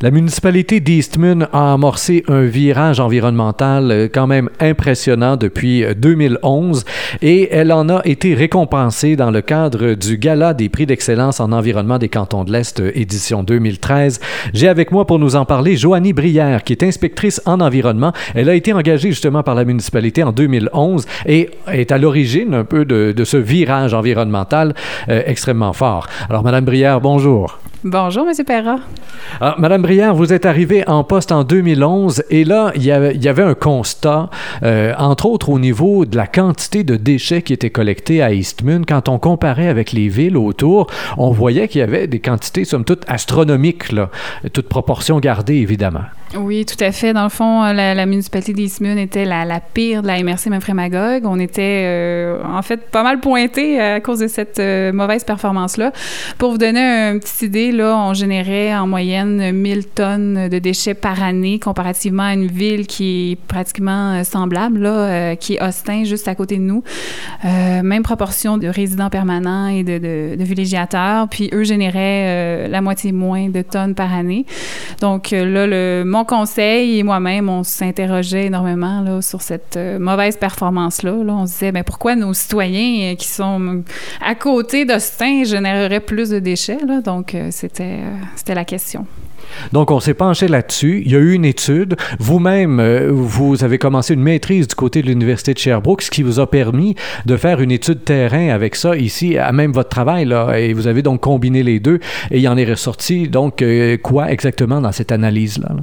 La municipalité d'Eastman a amorcé un virage environnemental euh, quand même impressionnant depuis 2011 euh, et elle en a été récompensée dans le cadre du Gala des prix d'excellence en environnement des cantons de l'Est euh, édition 2013. J'ai avec moi pour nous en parler Joanie Brière qui est inspectrice en environnement. Elle a été engagée justement par la municipalité en 2011 et est à l'origine un peu de, de, ce virage environnemental extrêmement fort. Alors Madame Brière, bonjour. Bonjour, M. Perra. Alors, Madame Brière, vous êtes arrivée en poste en 2011 et là, il y avait, il y avait un constat, euh, entre autres au niveau de la quantité de déchets qui étaient collectés à Eastman. Quand on comparait avec les villes autour, on voyait qu'il y avait des quantités, somme toute, astronomiques, là, toute proportion gardée, évidemment. Oui, tout à fait. Dans le fond, la, la municipalité d'Eastman était la, la, pire de la MRC Magog. On était, euh, en fait, pas mal pointé à cause de cette euh, mauvaise performance-là. Pour vous donner une petite idée, là, on générait en moyenne 1000 tonnes de déchets par année, comparativement à une ville qui est pratiquement euh, semblable, là, euh, qui est Austin, juste à côté de nous. Euh, même proportion de résidents permanents et de, de, de villégiateurs. Puis eux généraient la moitié moins de tonnes par année. Donc là, le mon conseil et moi-même, on s'interrogeait énormément là, sur cette mauvaise performance-là. Là. On se disait, ben, pourquoi nos citoyens qui sont à côté d'Austin généreraient plus de déchets? Là? Donc, c'était, c'était la question. Donc, on s'est penché là-dessus. Il y a eu une étude. Vous-même, euh, vous avez commencé une maîtrise du côté de l'Université de Sherbrooke, ce qui vous a permis de faire une étude terrain avec ça ici, à même votre travail. Là, et vous avez donc combiné les deux. Et il en est ressorti, donc, euh, quoi exactement dans cette analyse-là? Là?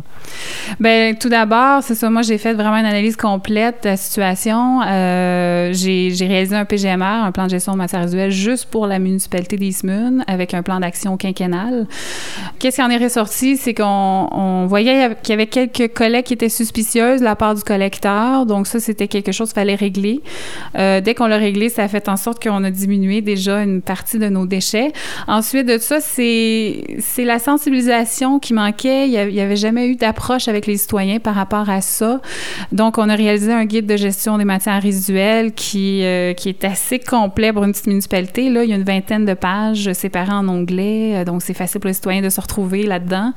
Bien, tout d'abord, c'est ça. Moi, j'ai fait vraiment une analyse complète de la situation. Euh, j'ai, réalisé un PGMR, un plan de gestion de matières résiduelles, juste pour la municipalité d'Eastman, avec un plan d'action quinquennal. Qu'est-ce qui en est ressorti? C'est qu'on on voyait qu'il y avait quelques collectes qui étaient suspicieuses de la part du collecteur. Donc ça, c'était quelque chose qu'il fallait régler. Euh, dès qu'on l'a réglé, ça a fait en sorte qu'on a diminué déjà une partie de nos déchets. Ensuite de ça, c'est, la sensibilisation qui manquait. Il n'y avait jamais eu d'approche avec les citoyens par rapport à ça. Donc, on a réalisé un guide de gestion des matières résiduelles qui, euh, qui est assez complet pour une petite municipalité. Là, il y a une vingtaine de pages séparées en onglets. Donc, c'est facile pour les citoyens de se retrouver là-dedans.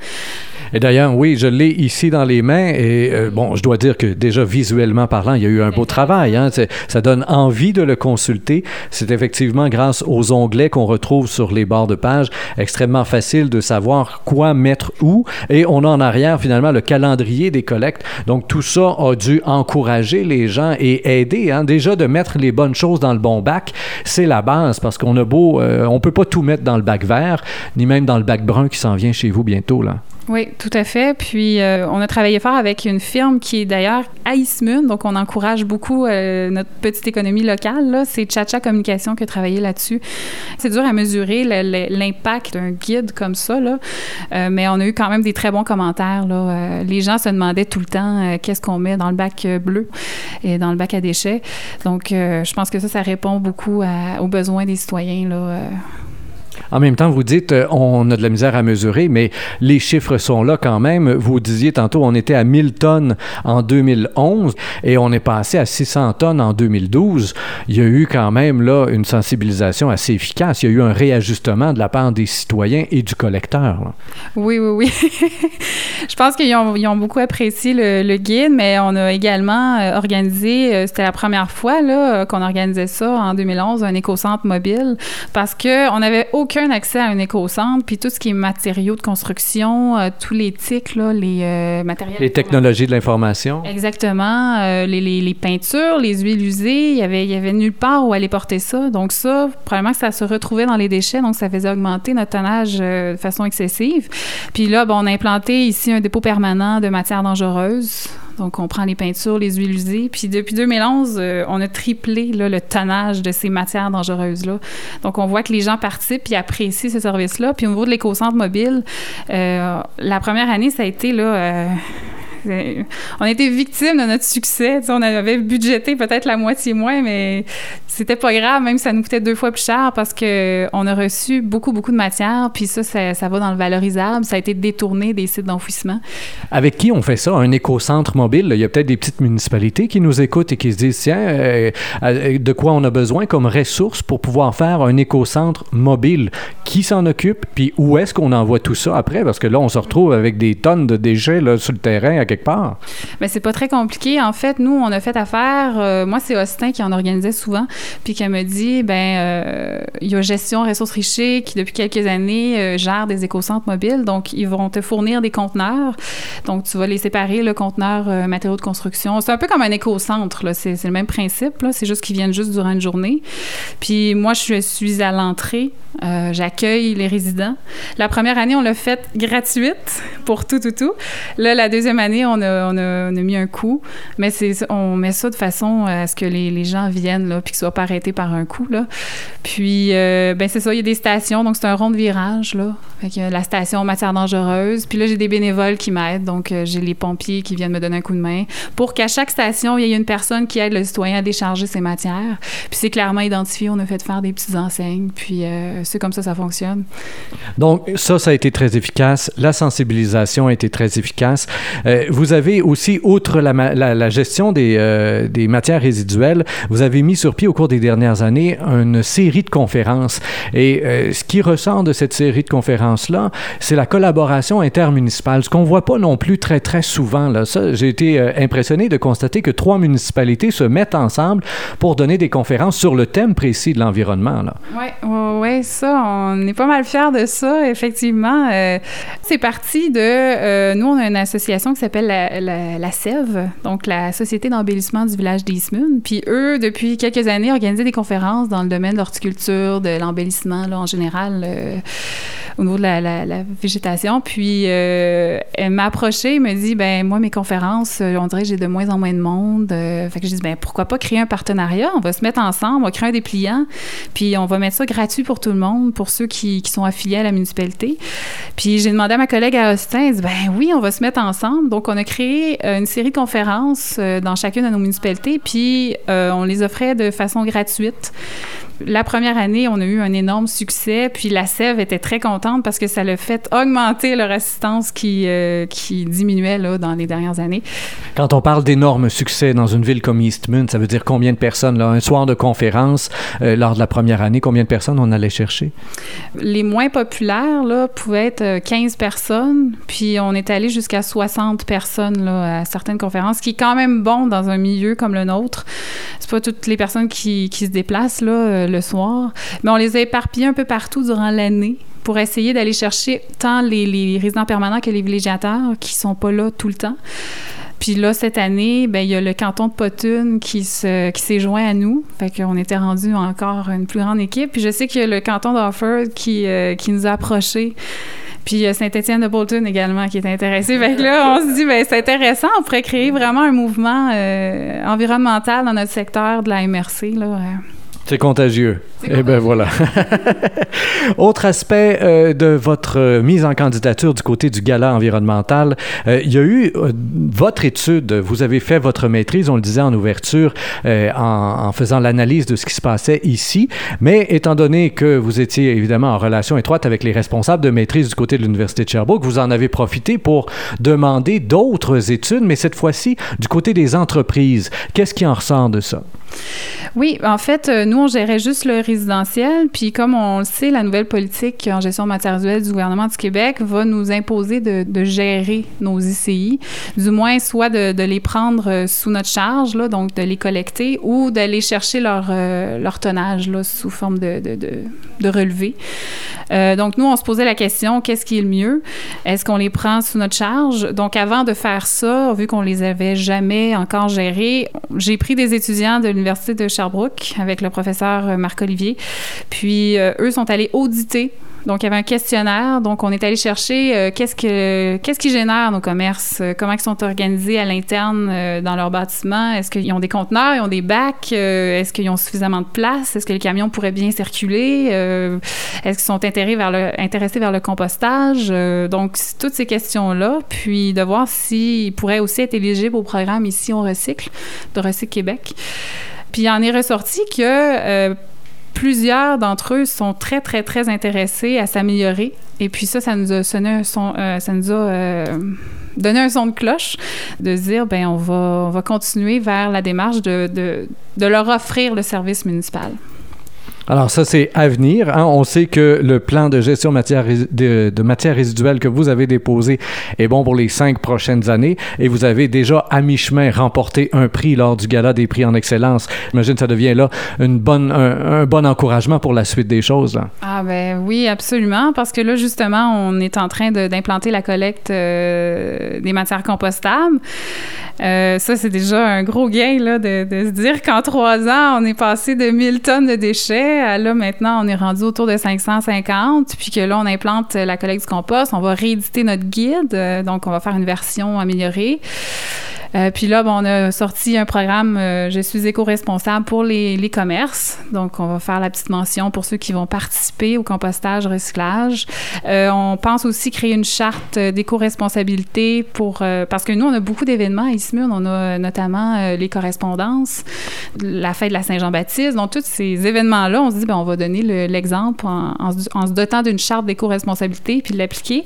Et d'ailleurs, oui, je l'ai ici dans les mains et euh, bon, je dois dire que déjà visuellement parlant, il y a eu un beau travail. Hein? Ça donne envie de le consulter. C'est effectivement grâce aux onglets qu'on retrouve sur les bords de page extrêmement facile de savoir quoi mettre où. Et on a en arrière finalement le calendrier des collectes. Donc tout ça a dû encourager les gens et aider. Hein? Déjà de mettre les bonnes choses dans le bon bac, c'est la base parce qu'on a beau, euh, on peut pas tout mettre dans le bac vert, ni même dans le bac brun qui s'en vient chez vous bientôt là. Oui, tout à fait. Puis, euh, on a travaillé fort avec une firme qui est d'ailleurs à Ismun, donc on encourage beaucoup euh, notre petite économie locale. C'est Chacha Communication qui a travaillé là-dessus. C'est dur à mesurer l'impact d'un guide comme ça, là. Euh, mais on a eu quand même des très bons commentaires. Les gens se demandaient tout le temps qu'est-ce qu'on met dans le bac bleu et dans le bac à déchets. Donc, je pense que ça, ça répond beaucoup aux besoins des citoyens. Là, en même temps, vous dites, euh, on a de la misère à mesurer, mais les chiffres sont là quand même. Vous disiez tantôt, on était à 1000 tonnes en 2011 et on est passé à 600 tonnes en 2012. Il y a eu quand même là une sensibilisation assez efficace. Il y a eu un réajustement de la part des citoyens et du collecteur. Oui, oui, oui. Je pense qu'ils ont, beaucoup apprécié le, guide, mais on a également euh, organisé, euh, c'était la première fois qu'on organisait ça en 2011, un écocentre mobile, parce qu'on n'avait aucun aucun accès à un éco-centre, puis tout ce qui est matériaux de construction, euh, tous les TIC, là, les euh, matériels... Les technologies de l'information. Exactement. Euh, les, les, les, peintures, les huiles usées, il y avait, il y avait nulle part où aller porter ça. Donc ça, probablement que ça se retrouvait dans les déchets, donc ça faisait augmenter notre tonnage de façon excessive. Puis là, bon, on a implanté ici un dépôt permanent de matières dangereuses. Donc, on prend les peintures, les huiles usées. Puis, depuis 2011, euh, on a triplé le tonnage de ces matières dangereuses-là. Donc, on voit que les gens participent et apprécient ce service-là. Puis, au niveau de l'éco-centre mobile, euh, la première année, ça a été là, euh, on été victime de notre succès. on avait budgété peut-être la moitié moins, mais c'était pas grave, même si ça nous coûtait deux fois plus cher parce que on a reçu beaucoup, beaucoup de matière, puis ça, ça, va dans le valorisable. Ça a été détourné des sites d'enfouissement. Avec qui on fait ça? Un éco-centre mobile? Il y a peut-être des petites municipalités qui nous écoutent et qui se disent, tiens, euh, euh, de quoi on a besoin comme ressource pour pouvoir faire un éco-centre mobile? Qui s'en occupe? Puis où est-ce qu'on envoie tout ça après? Parce que là, on se retrouve avec des tonnes de déchets là, sur le terrain à part. Mais c'est pas très compliqué. En fait, nous, on a fait affaire. Euh, moi, c'est Austin qui en organisait souvent puis qu'elle me dit, ben, euh, il y a Gestion Ressources Richer qui, depuis quelques années, euh, gère des écocentres mobiles. Donc, ils vont te fournir des conteneurs. Donc, tu vas les séparer, le conteneur matériaux de construction. C'est un peu comme un écocentre, là. C'est, le même principe. C'est juste qu'ils viennent juste durant une journée. Puis, moi, je suis à l'entrée. j'accueille les résidents. La première année, on l'a fait gratuite pour tout, tout, tout. Là, la deuxième année, on a, on a, mis un coût. Mais on met ça de façon à ce que les, les gens viennent, là, puis qu'ils soient arrêté par un coup. Là. Puis, euh, ben c'est ça, il y a des stations, donc c'est un rond de virage. Là. Fait la station matière dangereuse. Puis là, j'ai des bénévoles qui m'aident, donc euh, j'ai les pompiers qui viennent me donner un coup de main pour qu'à chaque station, il y ait une personne qui aide le citoyen à décharger ses matières. Puis c'est clairement identifié, on a fait faire des petites enseignes, puis euh, c'est comme ça ça fonctionne. Donc ça, ça a été très efficace. La sensibilisation a été très efficace. Vous avez aussi, outre la, gestion des, des matières résiduelles, vous avez mis sur pied au cours des dernières années une série de conférences. Et euh, ce qui ressort de cette série de conférences-là, c'est la collaboration intermunicipale, ce qu'on voit pas non plus très, très souvent. Là. Ça, j'ai été euh, impressionné de constater que trois municipalités se mettent ensemble pour donner des conférences sur le thème précis de l'environnement. Oui, ouais, ouais, ça, on est pas mal fiers de ça, effectivement. Euh, c'est parti de... nous, on a une association qui s'appelle la, la, la, SEV, donc la Société d'embellissement du village d'Eastman. Puis eux, depuis quelques années, organiser des conférences dans le domaine de l'horticulture, de l'embellissement en général, euh, au niveau de la, végétation. Puis euh, elle m'a approchée, me dit ben moi mes conférences, euh, on dirait que j'ai de moins en moins de monde. fait que je dis ben pourquoi pas créer un partenariat? On va se mettre ensemble, on va créer un dépliant, puis on va mettre ça gratuit pour tout le monde, pour ceux qui, qui sont affiliés à la municipalité. Puis j'ai demandé à ma collègue à Austin, elle dit ben oui, on va se mettre ensemble. Donc on a créé une série de conférences dans chacune de nos municipalités, puis on les offrait de façon gratuite la première année, on a eu un énorme succès, puis la Sève était très contente parce que ça l'a fait augmenter leur assistance qui, euh, qui diminuait là, dans les dernières années. Quand on parle d'énormes succès dans une ville comme Eastman, ça veut dire combien de personnes? Là? Un soir de conférence, euh, lors de la première année, combien de personnes on allait chercher? Les moins populaires là, pouvaient être 15 euh, personnes, puis on est allé jusqu'à 60 personnes là, à certaines conférences, qui est quand même bon dans un milieu comme le nôtre. C'est pas toutes les personnes qui, qui se déplacent là, le soir. Mais on les a éparpillés un peu partout durant l'année pour essayer d'aller chercher tant les, résidents permanents que les villégiateurs qui sont pas là tout le temps. Puis là, cette année, ben, il y a le canton de Potune qui, se, qui s'est joint à nous. Fait qu'on était rendu encore une plus grande équipe. Puis je sais qu'il y a le canton d'Offord qui, euh, nous a approchés. Puis Saint-Étienne de Bolton également qui est intéressé. Fait que là, on se dit, ben c'est intéressant, on pourrait créer vraiment un mouvement euh, environnemental dans notre secteur de la MRC. Là. C'est contagieux. Eh bien voilà. Autre aspect euh, de votre euh, mise en candidature du côté du gala environnemental, euh, il y a eu votre étude, vous avez fait votre maîtrise, on le disait en ouverture, en, en, faisant l'analyse de ce qui se passait ici, mais étant donné que vous étiez évidemment en relation étroite avec les responsables de maîtrise du côté de l'Université de Sherbrooke, vous en avez profité pour demander d'autres études, mais cette fois-ci du côté des entreprises. Qu'est-ce qui en ressort de ça? Oui, en fait, nous, on gérait juste le résidentiel. Puis comme on le sait, la nouvelle politique en gestion résiduelles du gouvernement du Québec va nous imposer de, gérer nos ICI, du moins soit de, les prendre euh, sous notre charge, là, donc de les collecter, ou d'aller chercher leur, euh, tonnage là, sous forme de, de, relevé. Euh, donc nous, on se posait la question, qu'est-ce qui est le mieux? Est-ce qu'on les prend sous notre charge? Donc avant de faire ça, vu qu'on les avait jamais encore gérés, j'ai pris des étudiants de l'Université de Sherbrooke avec le professeur Marc-Olivier. Puis euh, eux sont allés auditer Donc, il y avait un questionnaire. Donc, on est allé chercher euh, qu'est-ce que qu'est-ce qui génère nos commerces, euh, comment ils sont organisés à l'interne euh, dans leur bâtiment? Est-ce qu'ils ont des conteneurs, ils ont des bacs, est-ce qu'ils ont suffisamment de place, est-ce que les camions pourraient bien circuler, est-ce qu'ils sont intéressés vers le, intéressés vers le compostage? donc, toutes ces questions-là, puis de voir s'ils pourraient aussi être éligibles au programme ici on recycle de Recycle Québec. Puis il en est ressorti que plusieurs d'entre eux sont très, très, très intéressés à s'améliorer. Et puis ça, ça nous a euh, ça nous a euh, donné un son de cloche de dire, ben on va, on va continuer vers la démarche de, de leur offrir le service municipal. Alors ça, c'est à venir. Hein. On sait que le plan de gestion de, de matière résiduelle que vous avez déposé est bon pour les cinq prochaines années et vous avez déjà à mi-chemin remporté un prix lors du gala des prix en excellence. J'imagine que ça devient là un, bon encouragement pour la suite des choses. Ah ben oui, absolument, parce que là, justement, on est en train d'implanter la collecte euh, des matières compostables. Euh, ça, c'est déjà un gros gain là, de, de se dire qu'en trois ans, on est passé de 1000 tonnes de déchets à là, maintenant, on est rendu autour de 550, puis que là, on implante la collecte du compost. On va rééditer notre guide, euh, donc on va faire une version améliorée. Euh, puis là, on a sorti un programme euh, Je suis éco-responsable pour les, les, commerces. Donc, on va faire la petite mention pour ceux qui vont participer au compostage, recyclage. Euh, on pense aussi créer une charte d'éco-responsabilité pour parce que nous, on a beaucoup d'événements à Ismune. On a notamment les correspondances, la fête de la Saint-Jean-Baptiste. Donc, tous ces événements-là, on se dit, ben, on va donner l'exemple en, en, en, se dotant d'une charte d'éco-responsabilité puis de l'appliquer.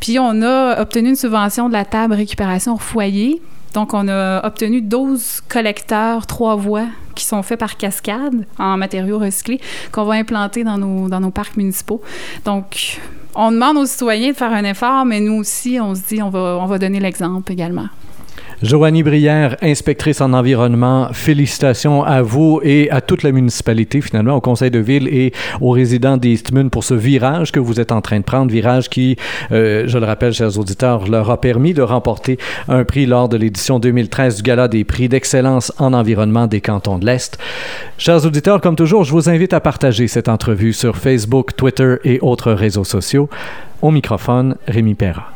Puis, on a obtenu une subvention de la table récupération au foyer donc, on a obtenu 12 collecteurs trois voies qui sont faits par cascade en matériaux recyclés qu'on va implanter dans nos, dans nos parcs municipaux. Donc, on demande aux citoyens de faire un effort, mais nous aussi, on se dit, on va, on va donner l'exemple également. Joanie Brière, inspectrice en environnement, félicitations à vous et à toute la municipalité, finalement, au conseil de ville et aux résidents d'Eastman pour ce virage que vous êtes en train de prendre, virage qui, euh, je le rappelle, chers auditeurs, leur a permis de remporter un prix lors de l'édition 2013 du Gala des prix d'excellence en environnement des cantons de l'Est. Chers auditeurs, comme toujours, je vous invite à partager cette entrevue sur Facebook, Twitter et autres réseaux sociaux. Au microphone, Rémi Perra.